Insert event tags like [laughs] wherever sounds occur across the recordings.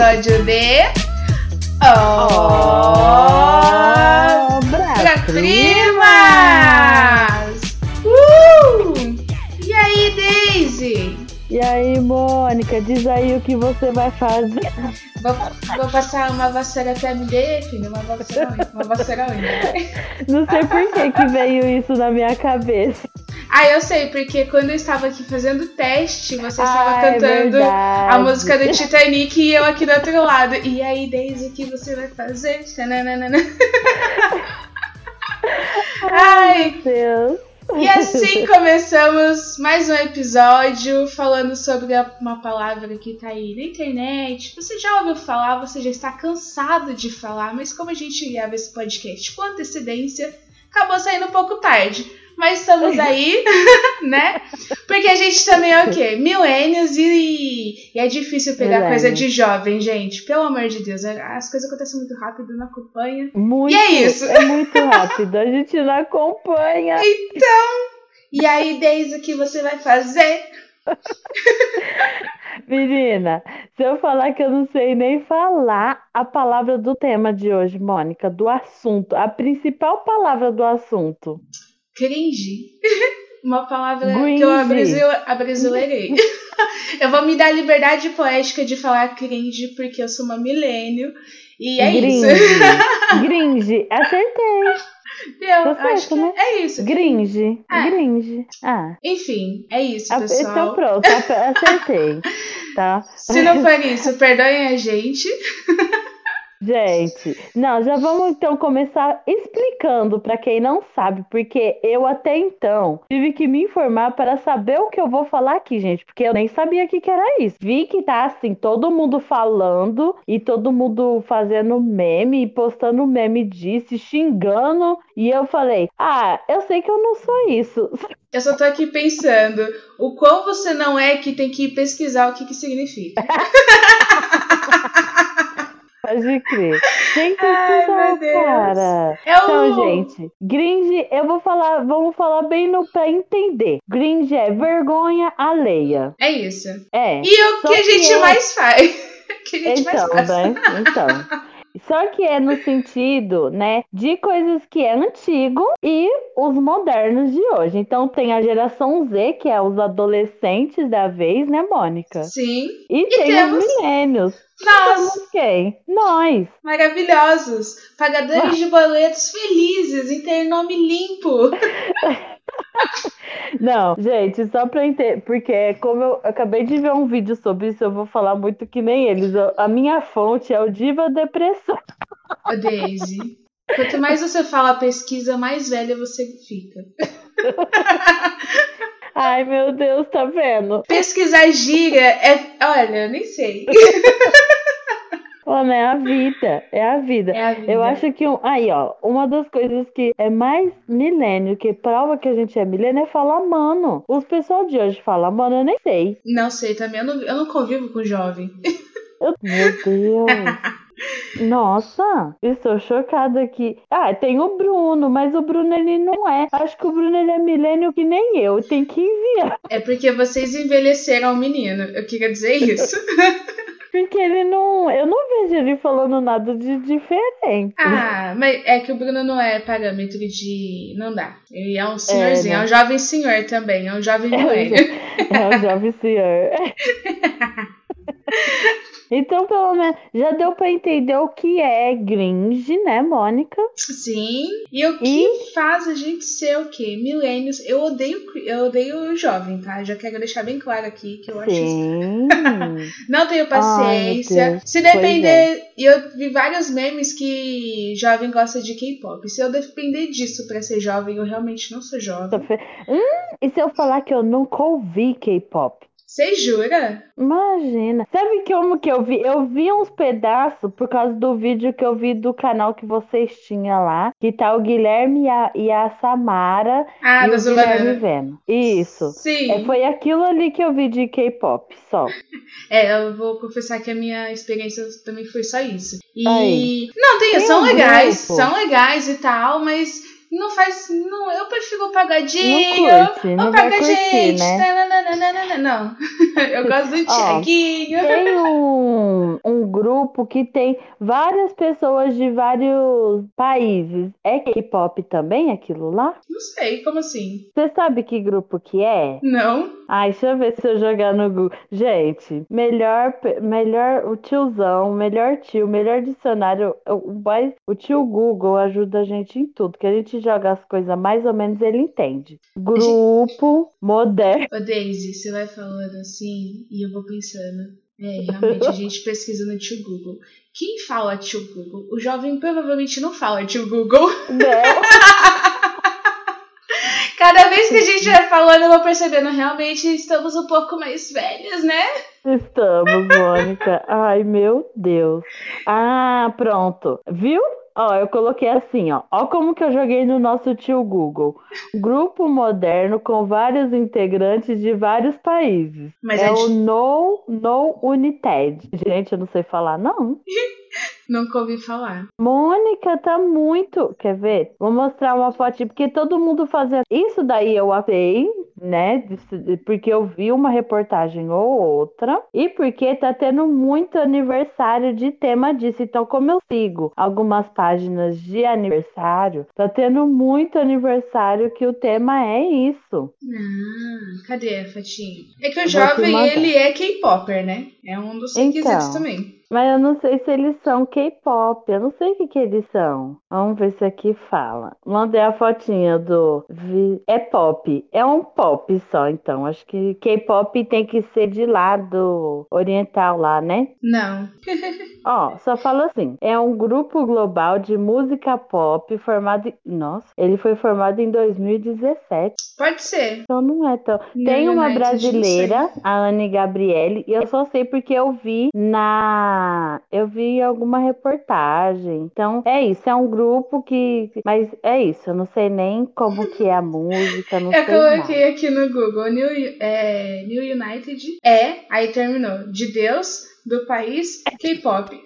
episódio de. Obra Primas! Uh! E aí, Daisy? E aí, Mônica, diz aí o que você vai fazer. Vou, vou passar uma vassoura pra me filho. Uma vassoura, uma vassoura Não sei por que, que veio isso na minha cabeça. Ah, eu sei, porque quando eu estava aqui fazendo teste, você estava ah, é cantando é a música do Titanic e eu aqui do outro lado. E aí, Daisy, o que você vai fazer? [laughs] Ai, meu Deus. E assim [laughs] começamos mais um episódio falando sobre uma palavra que tá aí na internet. Você já ouviu falar, você já está cansado de falar, mas como a gente grava esse podcast com antecedência, acabou saindo um pouco tarde mas estamos aí, [laughs] né? Porque a gente também é o quê? Milênios e, e é difícil pegar coisa de jovem, gente. Pelo amor de Deus, é, as coisas acontecem muito rápido, não acompanha. Muito, e é isso. É muito rápido, a gente não acompanha. Então, e aí, desde o que você vai fazer? Menina, se eu falar que eu não sei nem falar a palavra do tema de hoje, Mônica, do assunto, a principal palavra do assunto cringe. [laughs] Uma palavra Gringe. que eu abrasileirei. [laughs] eu vou me dar liberdade poética de falar cringe porque eu sou uma milênio. E é Gringe. isso. Gringe, [laughs] acertei. Eu tá acho que né? é isso. Gringe. É. Gringe. Ah. Enfim, é isso, pessoal. Então pronto, acertei. tá? Se não for isso, perdoem a gente. Gente, não, já vamos então começar explicando para quem não sabe, porque eu até então tive que me informar para saber o que eu vou falar aqui, gente, porque eu nem sabia que, que era isso. Vi que tá assim, todo mundo falando e todo mundo fazendo meme, postando meme disso, xingando, e eu falei: "Ah, eu sei que eu não sou isso". [laughs] Eu só tô aqui pensando o quão você não é que tem que pesquisar o que que significa. [laughs] Pode crer. Tem que Ai, cara. É então, gente, gringe, eu vou falar, vamos falar bem no pra entender. Gringe é vergonha alheia. É isso. É. E o [laughs] que a gente é... mais faz? que a gente então, mais faz. Né? Então. [laughs] Só que é no sentido, né, de coisas que é antigo e os modernos de hoje. Então tem a geração Z, que é os adolescentes da vez, né, Mônica? Sim. E, e tem temos... os milênios. Nós. Quem? Nós. Maravilhosos. Pagadores [laughs] de boletos felizes em ter nome limpo. [laughs] Não, gente, só pra entender, porque como eu acabei de ver um vídeo sobre isso, eu vou falar muito que nem eles. A minha fonte é o Diva Depressão. Ô, Daisy, quanto mais você fala pesquisa, mais velha você fica. [laughs] Ai, meu Deus, tá vendo? Pesquisar gíria é. Olha, nem sei. [laughs] Mano, é a vida. É a vida. É a vida. Eu acho que. Um... Aí, ó, uma das coisas que é mais milênio, que prova que a gente é milênio, é falar mano. Os pessoal de hoje falam mano, eu nem sei. Não sei também. Eu não, eu não convivo com jovem. Eu... Meu Deus. [laughs] Nossa, estou chocada aqui. Ah, tem o Bruno, mas o Bruno ele não é. Acho que o Bruno ele é milênio que nem eu. Tem que enviar. É porque vocês envelheceram o menino. Eu queria dizer isso. [laughs] Porque ele não. Eu não vejo ele falando nada de diferente. Ah, mas é que o Bruno não é parâmetro de. Não dá. Ele é um senhorzinho, é, né? é um jovem senhor também, é um jovem. É, é um jovem senhor. [laughs] Então, pelo menos, já deu para entender o que é gringe, né, Mônica? Sim. E o que e... faz a gente ser o quê? Milênios. Eu odeio, eu odeio o jovem, tá? Já quero deixar bem claro aqui que eu acho Sim. [laughs] Não tenho paciência. Ai, Se depender. É. Eu vi vários memes que jovem gosta de K-pop. Se eu depender disso para ser jovem, eu realmente não sou jovem. Hum, e se eu falar que eu nunca ouvi K-pop? Você jura? Imagina. Sabe como que eu vi? Eu vi uns pedaços por causa do vídeo que eu vi do canal que vocês tinham lá. Que tá o Guilherme e a, e a Samara. Ah, e o Guilherme vendo. Isso. Sim. É, foi aquilo ali que eu vi de K-pop, só. [laughs] É, eu vou confessar que a minha experiência também foi só isso. E. Aí. Não, tem, tem são um legais, grupo. são legais e tal, mas não faz. Não, eu prefiro o pagadinho. Não curte, não vai curtir, né? Não, [laughs] eu gosto do Tiaguinho. Tem um grupo que tem várias pessoas de vários países. É K-pop também aquilo lá? Não sei, como assim? Você sabe que grupo que é? Não. Ai, deixa eu ver se eu jogar no Google. Gente, melhor, melhor o tiozão, melhor tio, melhor dicionário. O, mais, o tio Google ajuda a gente em tudo, que a gente joga as coisas mais ou menos ele entende. Grupo moderno. Ô Daisy, você vai falando assim e eu vou pensando. É, realmente, a gente pesquisa no tio Google. Quem fala tio Google? O jovem provavelmente não fala tio Google. Não. [laughs] Cada vez que a gente vai falando, eu vou percebendo, realmente estamos um pouco mais velhas, né? Estamos, Mônica. Ai, meu Deus. Ah, pronto. Viu? Ó, eu coloquei assim, ó. Ó como que eu joguei no nosso tio Google. Grupo moderno com vários integrantes de vários países. Mas é a o gente- No, no United. Gente, eu não sei falar, não. [laughs] Nunca ouvi falar. Mônica tá muito. Quer ver? Vou mostrar uma foto, porque todo mundo fazia. Isso daí eu apei, né? Porque eu vi uma reportagem ou outra. E porque tá tendo muito aniversário de tema disso. Então, como eu sigo algumas páginas de aniversário, tá tendo muito aniversário que o tema é isso. Ah, cadê a fotinha? É que o vou jovem, ele é K-Popper, né? É um dos Então. requisitos também. Mas eu não sei se eles são K-pop. Eu não sei o que, que eles são. Vamos ver se aqui fala. Mandei a fotinha do. É pop. É um pop só, então. Acho que K-pop tem que ser de lado oriental lá, né? Não. [laughs] [laughs] Ó, só fala assim. É um grupo global de música pop formado. em- Nossa, ele foi formado em 2017. Pode ser. Então não é tão. New Tem uma United, brasileira, a Anne Gabriele, e eu só sei porque eu vi na. Eu vi alguma reportagem. Então é isso, é um grupo que. Mas é isso, eu não sei nem como que é a música, não [laughs] Eu sei coloquei nada. aqui no Google New, é, New United é, aí terminou, de Deus, do país, K-pop. [laughs]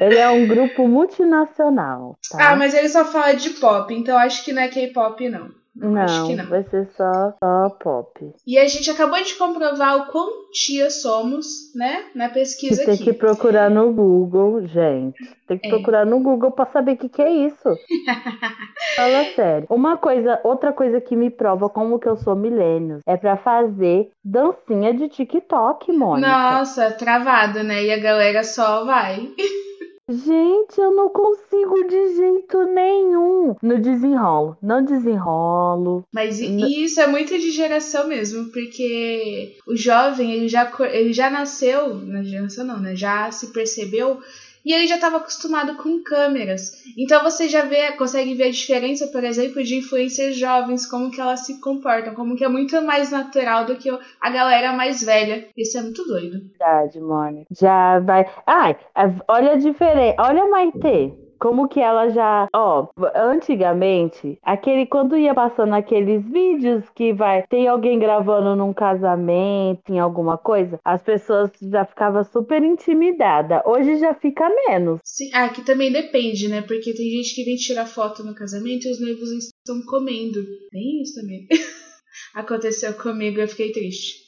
Ele é um grupo multinacional, tá? Ah, mas ele só fala de pop, então acho que não é K-pop, não. Não, não. vai ser só, só pop. E a gente acabou de comprovar o quão tia somos, né? Na pesquisa tem aqui. que procurar no Google, gente. Tem que É. procurar no Google pra saber o que, que é isso. [laughs] Fala sério. Uma coisa, outra coisa que me prova como que eu sou milênio é pra fazer dancinha de TikTok, Mônica. Nossa, travado, né? E a galera só vai. [laughs] Gente, eu não consigo de jeito nenhum. No desenrolo. Não desenrolo. Mas isso é muito de geração mesmo, porque o jovem, ele já, ele já nasceu, na geração não, né? Já se percebeu e ele já estava acostumado com câmeras. Então você já vê, consegue ver a diferença, por exemplo, de influências jovens, como que elas se comportam, como que é muito mais natural do que a galera mais velha. Isso é muito doido. Verdade, Mônica. Já vai. Ai, a- olha a diferença. Olha a Maitê. Como que ela já. Ó, antigamente, aquele. Quando ia passando aqueles vídeos que vai. Tem alguém gravando num casamento, em alguma coisa, as pessoas já ficavam super intimidadas. Hoje já fica menos. Sim, ah, que também depende, né? Porque tem gente que vem tirar foto no casamento e os noivos estão comendo. Tem isso também. [laughs] Aconteceu comigo, eu fiquei triste.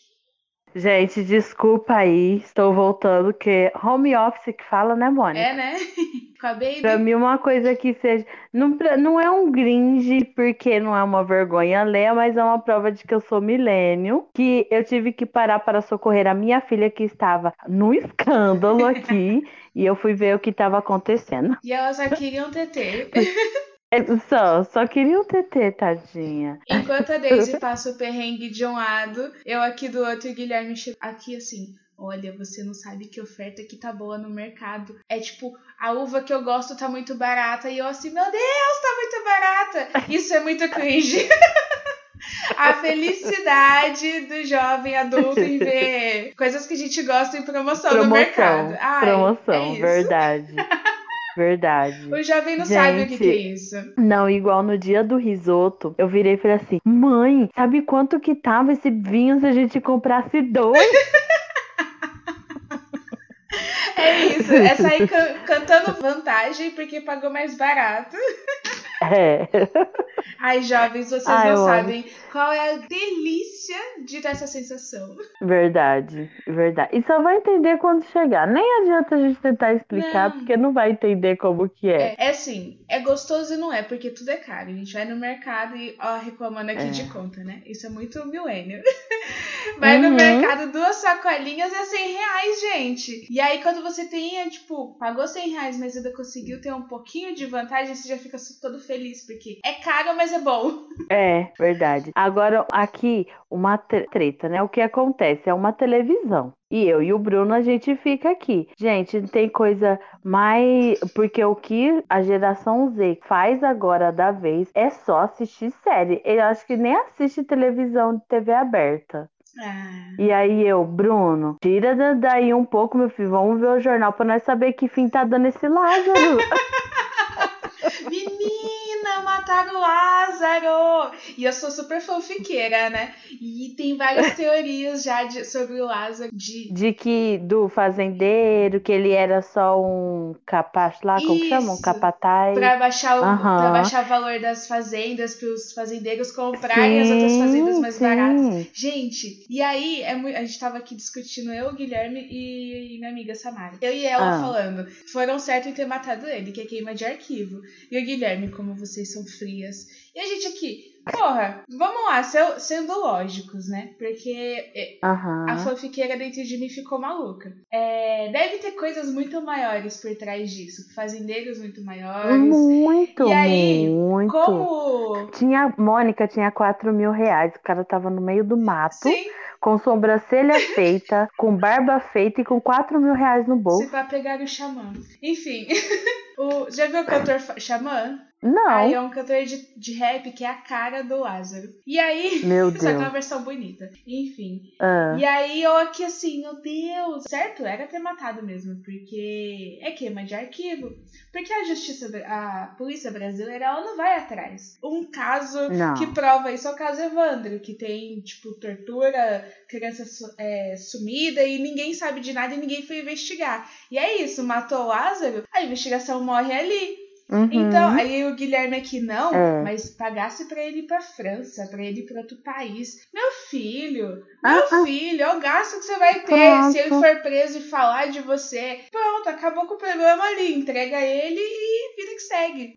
Gente, desculpa aí. Estou voltando, que home office que fala, né, Mônica? É, né? [laughs] Com a baby. Pra mim, uma coisa que seja. Não, não é um gringe, porque não é uma vergonha alheia, mas é uma prova de que eu sou milênio. Que eu tive que parar para socorrer a minha filha, que estava no escândalo aqui. [laughs] e eu fui ver o que estava acontecendo. E elas só queriam TT. [laughs] É, Só, só queria o TT, tadinha. Enquanto a Daisy [laughs] passa o perrengue de um lado, eu aqui do outro e o Guilherme che- aqui assim. Olha, você não sabe que oferta que tá boa no mercado. É tipo, a uva que eu gosto tá muito barata. E eu assim, meu Deus, tá muito barata. Isso é muito cringe. [laughs] A felicidade do jovem adulto em ver coisas que a gente gosta em promoção, no mercado. Ai, promoção, é verdade. [laughs] Verdade. O jovem não sabe o que, Gente. que é isso. Não, igual no dia do risoto, eu virei e falei assim: mãe, sabe quanto que tava esse vinho se a gente comprasse dois? [laughs] É isso, é sair can- cantando vantagem porque pagou mais barato. [laughs] É. Ai, jovens, vocês Ai, não sabem qual é a delícia de ter essa sensação. Verdade, verdade. E só vai entender quando chegar. Nem adianta a gente tentar explicar, Não. porque não vai entender como que é. É, é assim, é gostoso e não é, porque tudo é caro. A gente vai no mercado e, ó, reclamando aqui É. de conta, né? Isso é muito milênio. [laughs] vai no Uhum. mercado, duas sacolinhas é 100 reais, gente. E aí, quando você tem, é, tipo, pagou 100 reais, mas ainda conseguiu ter um pouquinho de vantagem, você já fica todo feliz, porque é caro, mas é bom. [laughs] É, verdade. Agora, aqui, uma tre- treta, né? O que acontece? É uma televisão. E eu e o Bruno, a gente fica aqui. Gente, tem coisa mais. Porque o que a geração Z faz agora da vez é só assistir série. Eu acho que nem assiste televisão de TV aberta. Ah. E aí eu, Bruno, tira da- daí um pouco, meu filho. Vamos ver o jornal pra nós saber que fim tá dando esse Lázaro. [laughs] Menina, mataram o Lázaro! E eu sou super fanfiqueira, né? E tem várias [laughs] teorias já de- sobre o Lázaro. De... De que do fazendeiro, que ele era só um capaz lá, como que chama? Um Isso. capataz. Pra baixar, o, Aham. pra baixar o valor das fazendas, para os fazendeiros comprarem as outras fazendas mais sim. baratas. Gente, e aí é a gente tava aqui discutindo, eu, Guilherme e minha amiga Samara. Eu e ela Ah. falando, foram certo em ter matado ele, que é queima de arquivo. E o Guilherme, como vocês são frias. E a gente aqui, porra, vamos lá, se- sendo lógicos, né? Porque Aham. a fanfiqueira dentro de mim ficou maluca. É, deve ter coisas muito maiores por trás disso. Fazendeiros muito maiores. Muito, E aí, muito. Como. Tinha, Mônica tinha 4 mil reais. O cara tava no meio do mato, Sim, com sobrancelha [laughs] feita, com barba feita e com 4 mil reais no se bolso. pra pegar o xamã. Enfim. [laughs] o, já viu o cantor xamã? Não, Aí é um cantor de, de rap que é a cara do Lázaro. E aí. [laughs] meu Só que é uma Deus. versão bonita. Enfim. Ah, E aí eu aqui assim, meu Deus, certo? Era ter matado mesmo, porque é queima de arquivo. Porque a justiça, a polícia brasileira, ela não vai atrás. Um caso Não. que prova isso é o caso Evandro, que tem, tipo, tortura, criança é, sumida e ninguém sabe de nada e ninguém foi investigar. E é isso, matou o Lázaro, a investigação morre ali. Uhum. Então, aí o Guilherme aqui, não, É. mas pagasse pra ele ir pra França, pra ele ir pra outro país. Meu filho, meu Ah, ah. filho, é o gasto que você vai ter Pronto. se ele for preso e falar de você. Pronto, acabou com o problema ali. Entrega ele e vida que segue.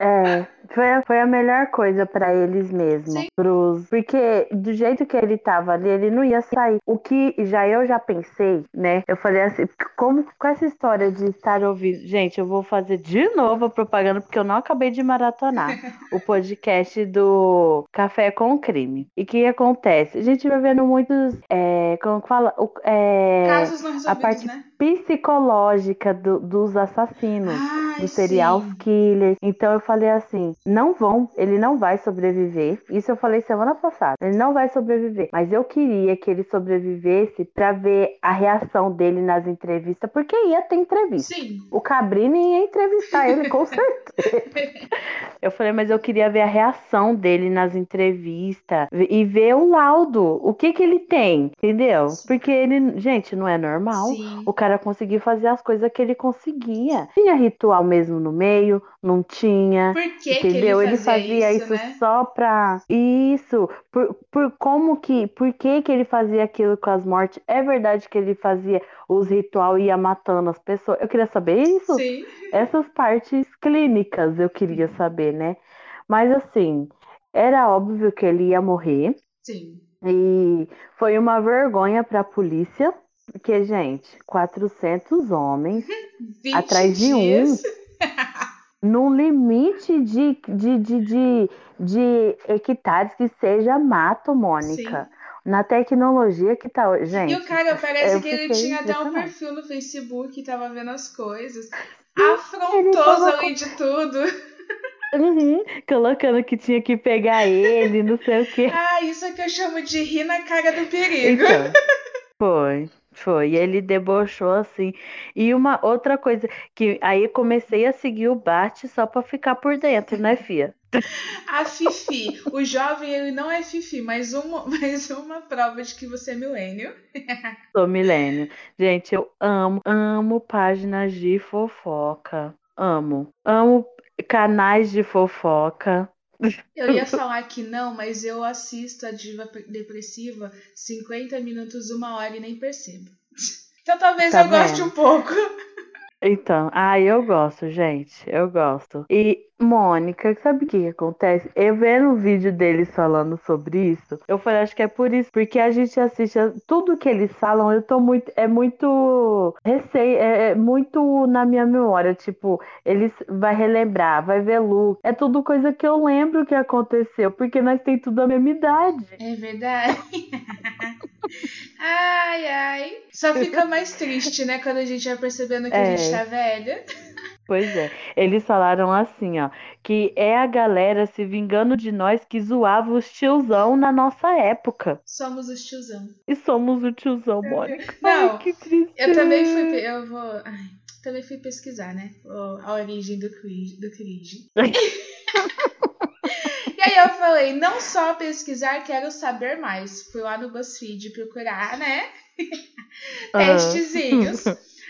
É, foi, a- foi a melhor coisa pra eles mesmo. Sim. Pros, porque do jeito que ele tava ali, ele não ia sair. O que já eu já pensei, né? Eu falei assim, como com essa história de estar ouvindo. Gente, eu vou fazer de novo a propaganda, porque eu não acabei de maratonar o podcast do Café com Crime. E o que acontece? A gente vai vendo muitos. É, como que fala? É, Casos não resolvidos, parte né? Psicológica do- dos assassinos Ai, dos serial sim. killers. Então eu falei assim: não vão, ele não vai sobreviver. Isso eu falei semana passada. Ele não vai sobreviver. Mas eu queria que ele sobrevivesse pra ver a reação dele nas entrevistas, porque ia ter entrevista. Sim. O Cabrini ia entrevistar ele, com [laughs] certeza. Eu falei, mas eu queria ver a reação dele nas entrevistas e ver o laudo. O que que ele tem, entendeu? Porque ele, gente, não é normal. Sim. O cara conseguiu fazer as coisas que ele conseguia. Tinha ritual mesmo no meio, não tinha. Por que, Entendeu? que Ele fazia isso, né? só pra. Isso. Por, por como que. Por que, que ele fazia aquilo com as mortes? É verdade que ele fazia os ritual e ia matando as pessoas. Eu queria saber isso. Sim. Essas partes clínicas eu queria saber, né? Mas assim, era óbvio que ele ia morrer. Sim. E foi uma vergonha pra polícia. Porque, gente, 400 homens [laughs] 20 Atrás de um. [laughs] num limite de, de, de, de, de hectares que seja mato, Mônica. Na tecnologia que tá hoje. Gente, E o cara parece que ele tinha até um perfil no Facebook, tava vendo as coisas. Afrontoso além de tudo. [laughs] Uhum, colocando que tinha que pegar ele, não sei o quê. Ah, isso é que eu chamo de rir na cara do perigo. Então, foi, foi. Ele debochou assim. E uma outra coisa, que aí comecei a seguir o Bart só pra ficar por dentro, né, Fia? [laughs] A Fifi. O jovem, ele não é Fifi, mas uma, [laughs] mais uma prova de que você é milênio. [laughs] Sou milênio. Gente, eu amo, amo páginas de fofoca. Amo. Amo canais de fofoca. Eu ia [laughs] falar que não, mas eu assisto a Diva Depressiva 50 minutos, uma hora e nem percebo. [laughs] Então talvez Tá eu goste vendo? um pouco. Então, ah, eu gosto, gente. Eu gosto. E, Mônica, sabe o que, que acontece? Eu vendo o vídeo deles falando sobre isso, eu falei, acho que é por isso, porque a gente assiste a- tudo que eles falam, eu tô muito. É muito. Receio, é, é muito na minha memória. Tipo, eles vai relembrar, vai ver look. É tudo coisa que eu lembro que aconteceu, porque nós tem tudo a mesma idade. É verdade. [laughs] ai, ai. Só fica mais triste, né? Quando a gente vai percebendo que a É. gente tá velha. Pois é, eles falaram assim, ó, que é a galera se vingando de nós que zoava os tiozão na nossa época. Somos os tiozão. E somos o tiozão, Mônica. Não, Ai, que triste. Eu também fui. Eu vou. Ai, também fui pesquisar, né? A origem do cringe. Do cringe. [laughs] e aí eu falei, não só pesquisar, quero saber mais. Fui lá no BuzzFeed procurar, né? [laughs] Aham. Testezinhos.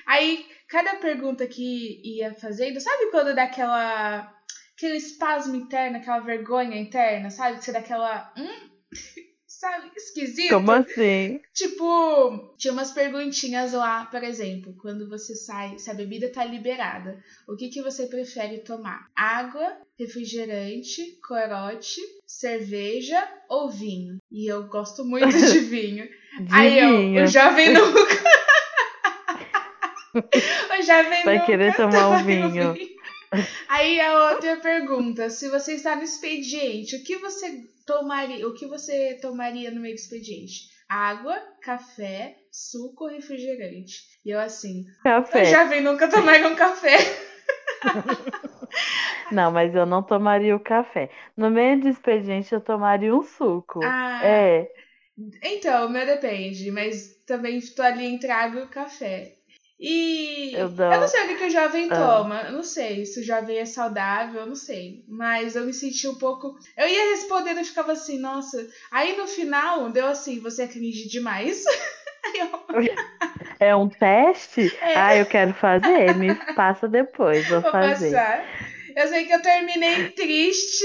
Aí, cada pergunta que ia fazendo, sabe quando dá aquela. aquele espasmo interno, aquela vergonha interna, sabe? Que você dá aquela. Hum? [laughs] Sabe? Esquisito. Como assim? Tipo, tinha umas perguntinhas lá, por exemplo, quando você sai, se a bebida tá liberada, o que, que você prefere tomar? Água, refrigerante, corote, cerveja ou vinho? E eu gosto muito de [laughs] vinho. De Aí eu, o jovem [laughs] Vai querer tomar um vinho. Aí a outra pergunta, se você está no expediente, o que você tomaria, o que você tomaria no meio do expediente? Água, café, suco refrigerante? E eu assim, Café. jovem nunca tomaria um café. [laughs] Não, mas eu não tomaria o café. No meio do expediente eu tomaria um suco. Ah, É. Então, meu depende, mas também estou ali entre água e café. E Eu eu, dou- não sei o que, que o jovem Ah. toma. Eu não sei se o jovem é saudável, eu não sei. Mas eu me senti um pouco. Eu ia respondendo e ficava assim, nossa. Aí no final deu assim, você é cringe demais. [laughs] Eu É um teste? É. Ah, eu quero fazer. Me passa depois, vou vou fazer. passar. Eu sei que eu terminei triste,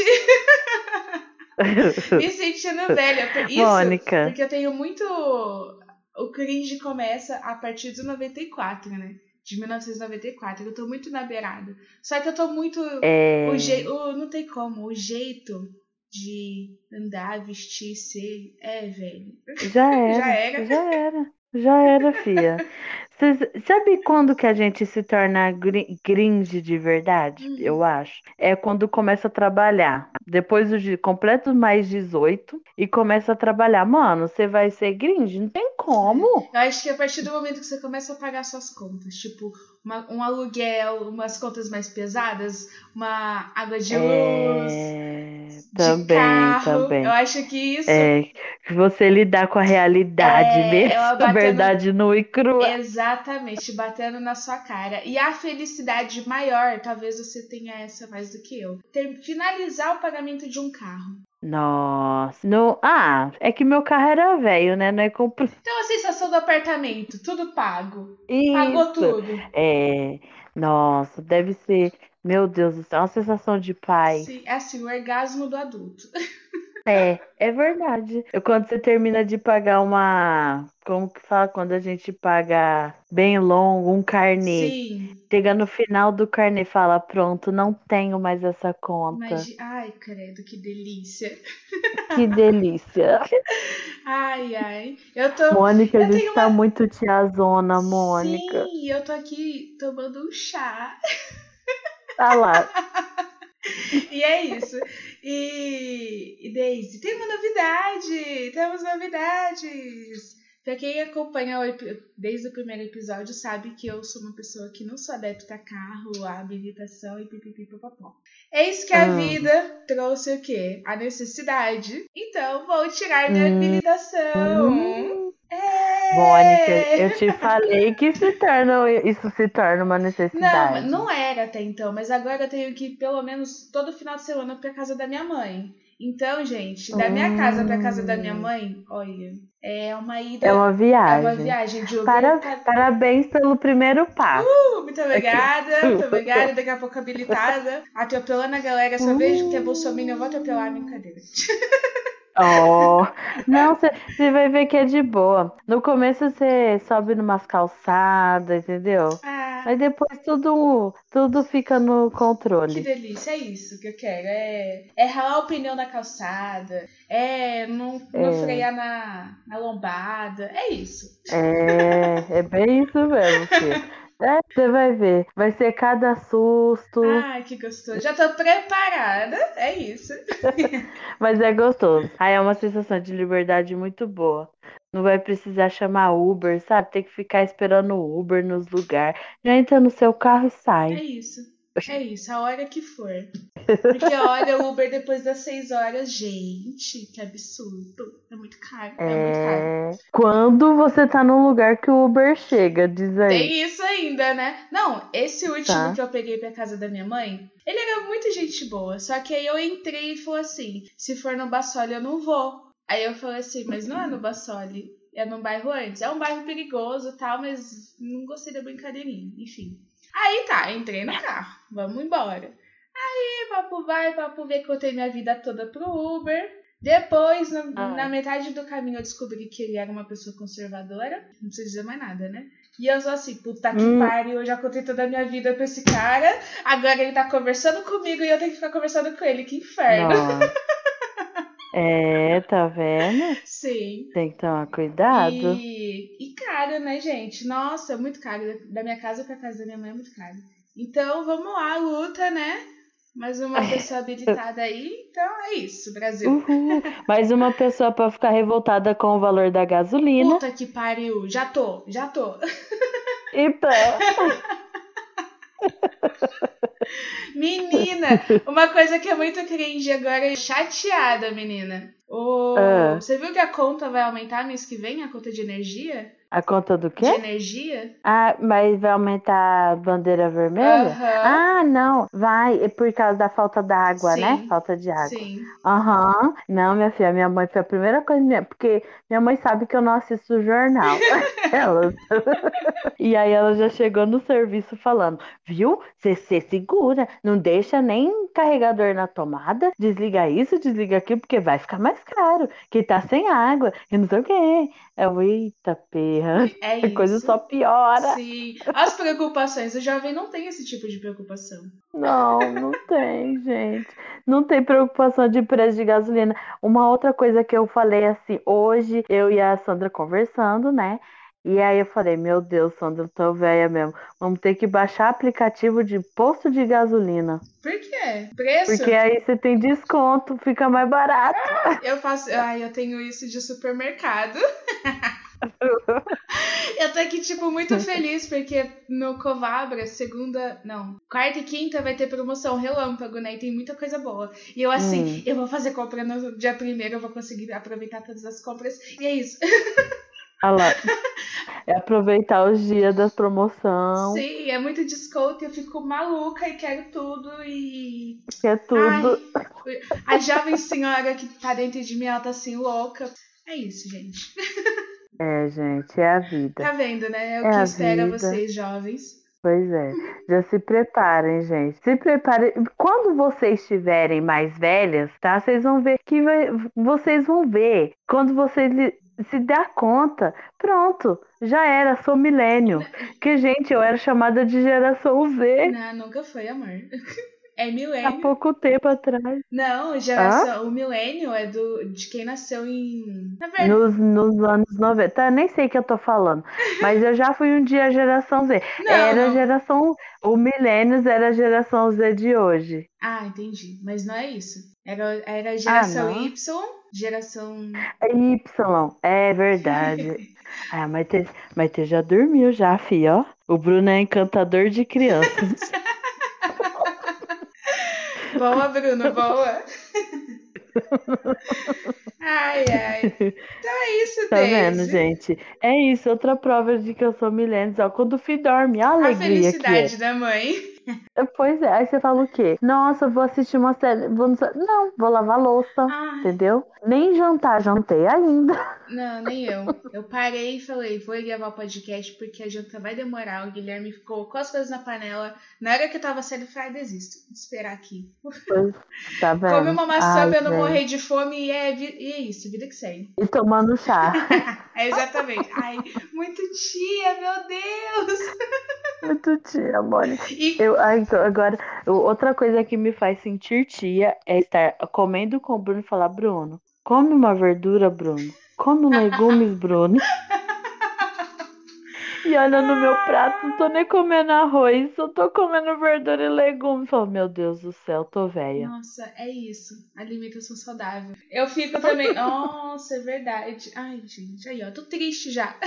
[laughs] me sentindo velha. Por Isso, Mônica. porque eu tenho muito. O cringe começa a partir de 94, né? De 1994. Eu tô muito na beirada. Só que eu tô muito. É. O je... o... Não tem como. O jeito de andar, vestir, ser. É, velho. Já [laughs] era. Já era. Já era. Já era, fia. [laughs] Cês- sabe quando que a gente se torna gri- cringe de verdade? Uhum. Eu acho. É quando começa a trabalhar. Depois dos de- completo mais 18 e começa a trabalhar. Mano, você vai ser cringe? Não tem como. Eu acho que a partir do momento que você começa a pagar suas contas, tipo, uma- um aluguel, umas contas mais pesadas, uma água de luz, É, também, carro, também. eu acho que isso. É, que você lidar com a realidade É, mesmo, [laughs] a batendo- verdade nua e crua. Exatamente, batendo na sua cara. E a felicidade maior, talvez você tenha essa mais do que eu. Ter, finalizar o pagamento de um carro. Nossa, não, ah, é que meu carro era velho, né? Não é compro... Então a sensação do apartamento, tudo pago. Pagou Isso. tudo. É, nossa, deve ser, meu Deus do céu, uma sensação de paz. Sim, é assim, o orgasmo do adulto. [laughs] É, é verdade. Eu, quando você termina de pagar uma, como que fala quando a gente paga bem longo, um carnê, Sim, chega no final do carnê, fala, pronto, não tenho mais essa conta. imagina. Ai, credo, que delícia. [laughs] Que delícia. Ai, ai. Eu tô. Mônica, a Eu gente tenho tá uma- muito tiazona, Mônica. Sim, eu tô aqui tomando um chá. [laughs] Tá lá. [laughs] E é isso. E, e Daisy, tem uma novidade! Temos novidades! Pra quem acompanha desde o primeiro episódio sabe que eu sou uma pessoa que não sou adepta a carro, a habilitação e pipipipopopó. Eis que a Ah. vida trouxe o quê? A necessidade. Então vou tirar minha Hum. habilitação. Hum. É! Mônica, eu te falei que se torna, isso se torna uma Não, necessidade. não era até então, mas agora eu tenho que ir pelo menos todo final de semana pra casa da minha mãe. Então, gente, da minha casa pra casa da minha Hum. mãe, olha, é uma ida. É uma é viagem. uma viagem de. Para- pra- Parabéns pelo primeiro passo. Uh, muito obrigada, muito obrigada. Daqui a pouco habilitada. Atropelando a galera. Só vejo que é Bolsonaro, eu vou atropelar a brincadeira. [laughs] Oh, não, você vai ver que é de boa. No começo você sobe numas calçadas, entendeu? Ah, Mas depois tudo, tudo fica no que controle. delícia, é isso que eu quero. É, é ralar o pneu na calçada, é não, não É. frear na, na lombada. É isso. É, é bem isso mesmo, filho. [laughs] É, você vai ver. Vai ser cada susto, Ai, que gostoso. Já tô preparada. É isso. [laughs] mas é gostoso. Aí é uma sensação de liberdade muito boa. Não vai precisar chamar Uber, sabe? Tem que ficar esperando o Uber nos lugares. Já entra no seu carro e É sai. isso. É isso, a hora que for. Porque olha, o Uber depois das seis horas, gente, que absurdo. É muito caro. É, muito caro. É... Quando você tá num lugar que o Uber chega, diz aí. Tem isso ainda, né? Não, esse último Tá. que eu peguei pra casa da minha mãe, ele era muito gente boa. Só que aí eu entrei e falou assim: se for no Bassoli, eu não vou. Aí eu falei assim, mas não é no Bassoli, é num bairro antes. É um bairro perigoso e tal, mas não gostei da brincadeirinha. Enfim. Aí tá, entrei no carro, vamos embora. Aí, papo vai, papo vem, contei minha vida toda pro Uber. Depois, no- Ah. na metade do caminho, eu descobri que ele era uma pessoa conservadora. Não precisa dizer mais nada, né? E eu sou assim, puta que Hum. pariu, eu já contei toda a minha vida pra esse cara. Agora ele tá conversando comigo e eu tenho que ficar conversando com ele. Que inferno. [laughs] É, tá vendo? Sim. Tem que tomar cuidado. E, e caro, né, gente? Nossa, é muito caro. Da minha casa pra casa da minha mãe é muito caro. Então, vamos lá, luta, né? Mais uma [laughs] pessoa habilitada aí. Então, é isso, Brasil. Uhul. Mais uma pessoa pra ficar revoltada com o valor da gasolina. Puta que pariu. Já tô, já tô. [laughs] Então, [laughs] Menina, uma coisa que é muito cringe agora é chateada, menina. O... Ah. Você viu que a conta vai aumentar mês que vem? A conta de energia? A conta do De quê? energia? Ah, mas vai aumentar a bandeira vermelha? Aham. Ah, não, vai, é por causa da falta d'água, né? Falta de água. Sim. Aham. Não, minha filha, minha mãe foi a primeira coisa, minha- porque minha mãe sabe que eu não assisto o jornal. [laughs] ela... [laughs] e aí ela já chegou no serviço falando, viu? Você se segura, não deixa nem carregador na tomada, desliga isso, desliga aquilo, porque vai ficar mais caro, que tá sem água, e não sei o quê. Eu, eita perra, É a isso. coisa só piora. Sim. As preocupações. O jovem não tem esse tipo de preocupação. Não, não tem, [laughs] gente. Não tem preocupação de preço de gasolina. Uma outra coisa que eu falei assim, hoje eu e a Sandra conversando, né? E aí eu falei, meu Deus, Sandra, eu tô velha mesmo. Vamos ter que baixar aplicativo de posto de gasolina. Por quê? Preço? Porque aí você tem desconto, fica mais barato. Eu faço. Ai, eu tenho isso de supermercado. [laughs] [laughs] eu tô aqui, tipo, muito feliz porque no Covabra, segunda. Não, quarta e quinta vai ter promoção relâmpago, né? E tem muita coisa boa. E eu, assim, Hum. eu vou fazer compra no dia primeiro, eu vou conseguir aproveitar todas as compras. E é isso. Olha lá. [laughs] É aproveitar os dias da promoção, Sim, é muito desconto. Eu fico maluca e quero tudo. E. que é tudo. Ai, a jovem senhora que tá dentro de mim, ela tá assim, louca. É isso, gente. [laughs] É, gente, é a vida. Tá vendo, né? É o É que espera vida. vocês, jovens. Pois é, já se preparem, gente. Se preparem. Quando vocês estiverem mais velhas, tá? Vocês vão ver que vai... vocês vão ver. Quando vocês se dar conta, pronto, já era, sou milênio. [laughs] Que, gente, eu era chamada de geração Z Não, nunca foi, amor. [laughs] É há milênio. pouco tempo atrás. Não, geração. O milênio é do, de quem nasceu em. Na verdade. Nos, nos anos 90. Eu nem sei o que eu tô falando. Mas eu já fui um dia a geração Z. Não, era não. geração. O milênios era a geração Z de hoje. Ah, entendi. Mas não é isso. Era, era geração Ah? Y, geração. É Y, é verdade. [laughs] Ah, mas Maite já dormiu já, fi, ó. O Bruno é encantador de crianças. [laughs] Boa, Bruno, boa. ai, ai. Então é isso, Tá vendo, gente? É isso, outra prova de que eu sou milênios, ó. Quando o filho dorme, a A alegria é. felicidade da mãe. Pois é, aí você fala o quê? Nossa, vou assistir uma série. Vou... Não, vou lavar louça, Ah, entendeu? Nem jantar, jantei ainda. [laughs] não, nem eu. Eu parei e falei, vou gravar o podcast porque a janta vai demorar. O Guilherme colocou as coisas na panela. Na hora que eu tava saindo, eu falei, ah, desisto. Vou esperar aqui. Tá [laughs] vendo? Come uma maçã Ai, pra eu não morrer de fome e é, e é isso, vida que segue. E tomando chá. [laughs] É exatamente. Ai, muito tia, meu Deus! Muito tia, Mônica. E Eu, ah, então, agora, outra coisa que me faz sentir tia é estar comendo com o Bruno e falar, Bruno, come uma verdura, Bruno. Come um legumes, Bruno. E olha no meu prato, não tô nem comendo arroz, só tô comendo verdura e legumes. Falo, meu Deus do céu, tô velha. Nossa, é isso. Alimentação saudável. Eu fico [laughs] também. Nossa, é verdade. Ai, gente, aí, ó, tô triste já.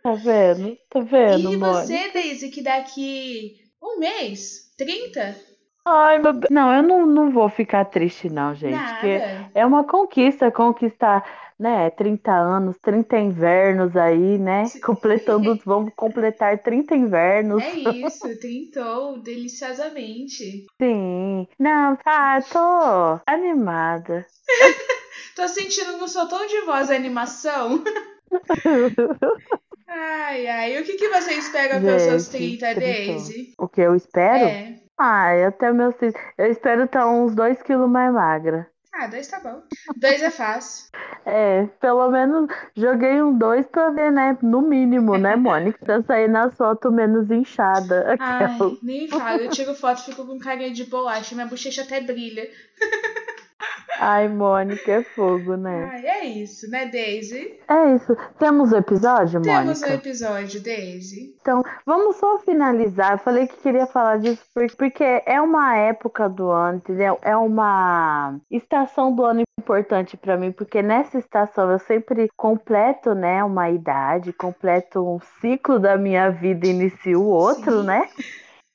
Tá vendo? Tá vendo, e você, Daisy, que daqui um mês, 30? Ai, meu. Não, eu não, não vou ficar triste, não, gente. Porque é uma conquista, conquistar, né, 30 anos, 30 invernos aí, né? Sim. Completando, vamos completar 30 invernos. É isso, tentou deliciosamente. Sim. Não, ah, tô animada. [laughs] Tô sentindo no seu tom de voz a animação. [laughs] Ai, ai. O que, que você espera pelos seus Gente, 30, trintou. Daisy? O que eu espero? É. Ai, até meus. Eu espero estar uns 2 quilos mais magra. Ah, dois tá bom. Dois é fácil. [laughs] É, pelo menos joguei um 2 pra ver, né? No mínimo, né, [laughs] Mônica? Pra sair nas fotos menos inchada. [laughs] Ai, Aquela. nem falo. Eu tiro foto e fico com carinha de bolacha. Minha bochecha até brilha. Ai, Mônica, é fogo, né? Ai, é isso, né, Daisy? É isso. Temos o episódio, Temos Mônica? episódio, Daisy. Então, vamos só finalizar. Eu falei que queria falar disso por- porque é uma época do ano, entendeu? É uma estação do ano importante pra mim, porque nessa estação eu sempre completo, né, uma idade, completo um ciclo da minha vida e inicio outro, Sim. né?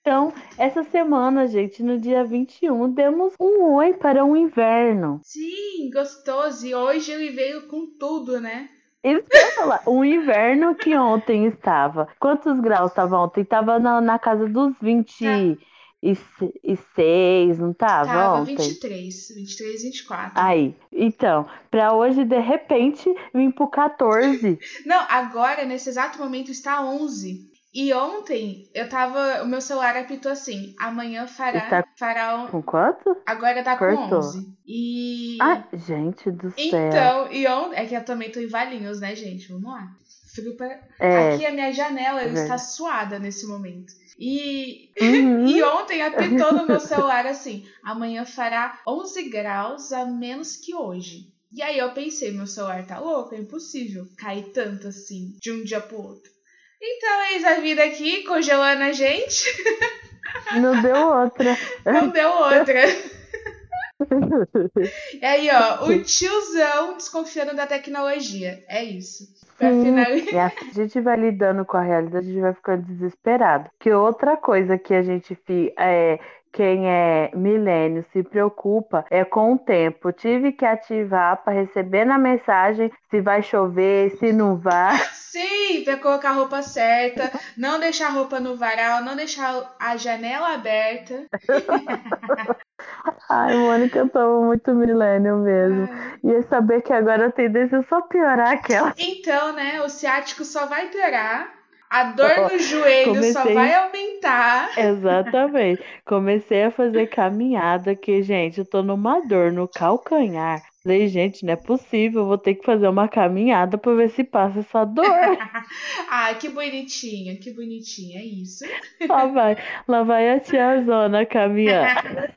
Então, essa semana, gente, no dia 21, demos um oi para o inverno. Sim, gostoso. E hoje ele veio com tudo, né? Isso que eu ia falar, um inverno que ontem estava. Quantos graus estava ontem? Estava na, na casa dos 26, não estava Tava ontem? 23, 23, 24. Aí, então, pra hoje, de repente, vim pro 14. [laughs] Não, agora, nesse exato momento, está 11. E ontem, eu tava. O meu celular apitou assim: amanhã fará. Está fará um- Com quanto? agora tá com Cortou. 11. E. Ai, gente do céu. então, e ontem. É que eu também tô em Valinhos, né, gente? Vamos lá. Frio pra... É. Aqui a minha janela É está suada nesse momento. E, Uhum. [laughs] e ontem apitou no meu celular assim: amanhã fará 11 graus a menos que hoje. E aí eu pensei: meu celular tá louco, é impossível cair tanto assim de um dia pro outro. Então, eis a vida aqui congelando a gente. [laughs] Não deu outra. Não deu outra. E aí, ó, o tiozão desconfiando da tecnologia. É isso. Pra Sim, finalizar. e assim a gente vai lidando com a realidade, a gente vai ficando desesperado. Que outra coisa que a gente é, quem é milênio se preocupa é com o tempo. Tive que ativar para receber na mensagem se vai chover, se não vai. [laughs] Sim, pra colocar a roupa certa, não deixar a roupa no varal, não deixar a janela aberta. [laughs] Ai, Mônica, eu tô muito milênio mesmo. Ai. E é saber que agora a tendência é só piorar aquela. Então, né, o ciático só vai piorar, a dor no joelho só Comecei- vai aumentar. Exatamente. Comecei a fazer caminhada que, gente, eu tô numa dor no calcanhar. Falei, gente, não é possível, vou ter que fazer uma caminhada pra ver se passa essa dor. [laughs] ah, que bonitinha, que bonitinha, é isso. Lá vai, lá vai a tiazona caminhar. [laughs]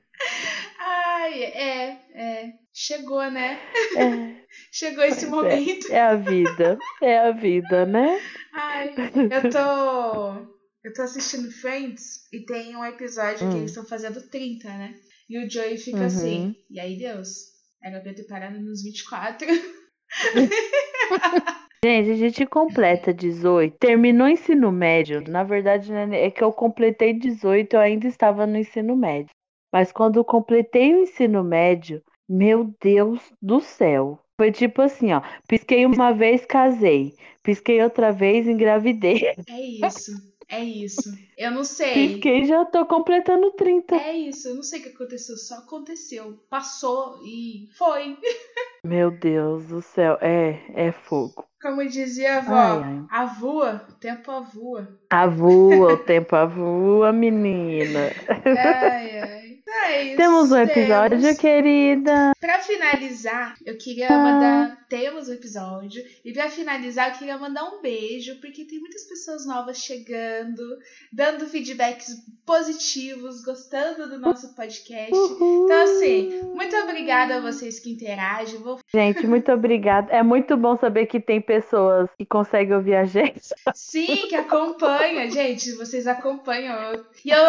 Ai, é, é. Chegou, né? É, [laughs] Chegou esse momento. é a vida, é a vida, né? Ai, eu tô. Eu tô assistindo Friends e tem um episódio que Hum. eles estão fazendo 30, né? E o Joey fica Uhum. assim. E aí, Deus? Era pra eu ter parado nos 24. [laughs] Gente, a gente completa 18. Terminou o ensino médio. Na verdade, né, é que eu completei 18, eu ainda estava no ensino médio. Mas quando eu completei o ensino médio, meu Deus do céu. Foi tipo assim, ó. Pisquei uma vez, casei. Pisquei outra vez, engravidei. É isso. É isso. Eu não sei. Pisquei já tô completando 30. É isso. Eu não sei o que aconteceu. Só aconteceu. Passou e foi. Meu Deus do céu. É, é fogo. Como dizia a avó, ai, ai. avua, o tempo avua. Avua, o tempo avua, menina. Ai, ai. É isso, temos um episódio, temos. querida. Para finalizar, eu queria ah. mandar. Temos um episódio. E para finalizar, eu queria mandar um beijo, porque tem muitas pessoas novas chegando, dando feedbacks positivos, gostando do nosso podcast. Então, assim, muito obrigada a vocês que interagem. Vou... Gente, muito obrigada. É muito bom saber que tem pessoas que conseguem ouvir a gente. Sim, que acompanham, gente. Vocês acompanham. E eu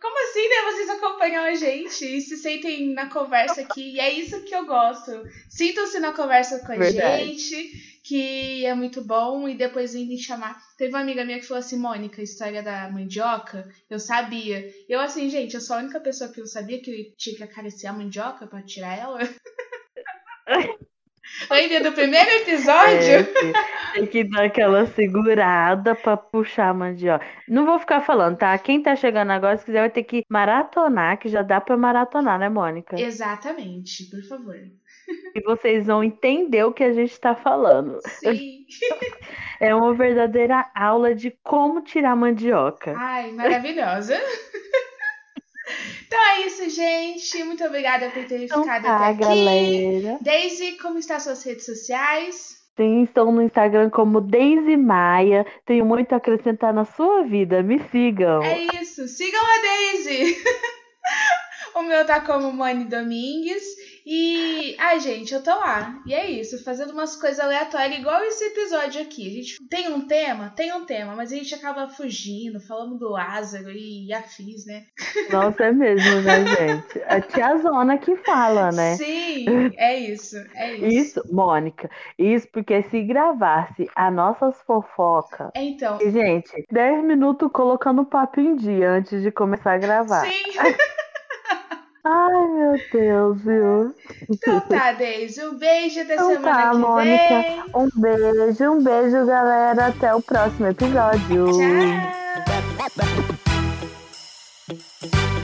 como assim, né? Vocês acompanham a gente e se sentem na conversa aqui. E é isso que eu gosto. Sintam-se na conversa com a Verdade. gente, que é muito bom. E depois vem me chamar. Teve uma amiga minha que falou assim: Mônica, a história da mandioca, eu sabia. Eu, assim, gente, eu sou a única pessoa que eu sabia que eu tinha que acariciar a mandioca pra tirar ela. [laughs] Ainda do primeiro episódio? É, tem que dar aquela segurada pra puxar a mandioca. Não vou ficar falando, tá? Quem tá chegando agora, se quiser, vai ter que maratonar, que já dá pra maratonar, né, Mônica? Exatamente, por favor. E vocês vão entender o que a gente tá falando. Sim. [laughs] É uma verdadeira aula de como tirar mandioca. Ai, maravilhosa. [laughs] Então é isso, gente. Muito obrigada por ter então ficado tá, até aqui. Galera. Daisy, como estão suas redes sociais? Sim, estou no Instagram como Daisy Maia. Tenho muito a acrescentar na sua vida. Me sigam. É isso. Sigam a Daisy. [laughs] o meu tá como Mani Domingues. E, ai, gente, eu tô lá. E é isso, fazendo umas coisas aleatórias, igual esse episódio aqui. A gente tem um tema, tem um tema, mas a gente acaba fugindo, falando do Lázaro e afins, né? Nossa, é mesmo, né, [laughs] gente? A tia Zona que fala, né? Sim, é isso, é isso. Isso, Mônica, isso porque se gravasse as nossas fofocas. É, então. Gente, 10 minutos colocando o papo em dia antes de começar a gravar. Sim. [laughs] Ai, meu Deus, viu? Então tá, Deise. Um beijo até então semana tá, que Mônica, vem. Um beijo, um beijo, galera. Até o próximo episódio. Tchau.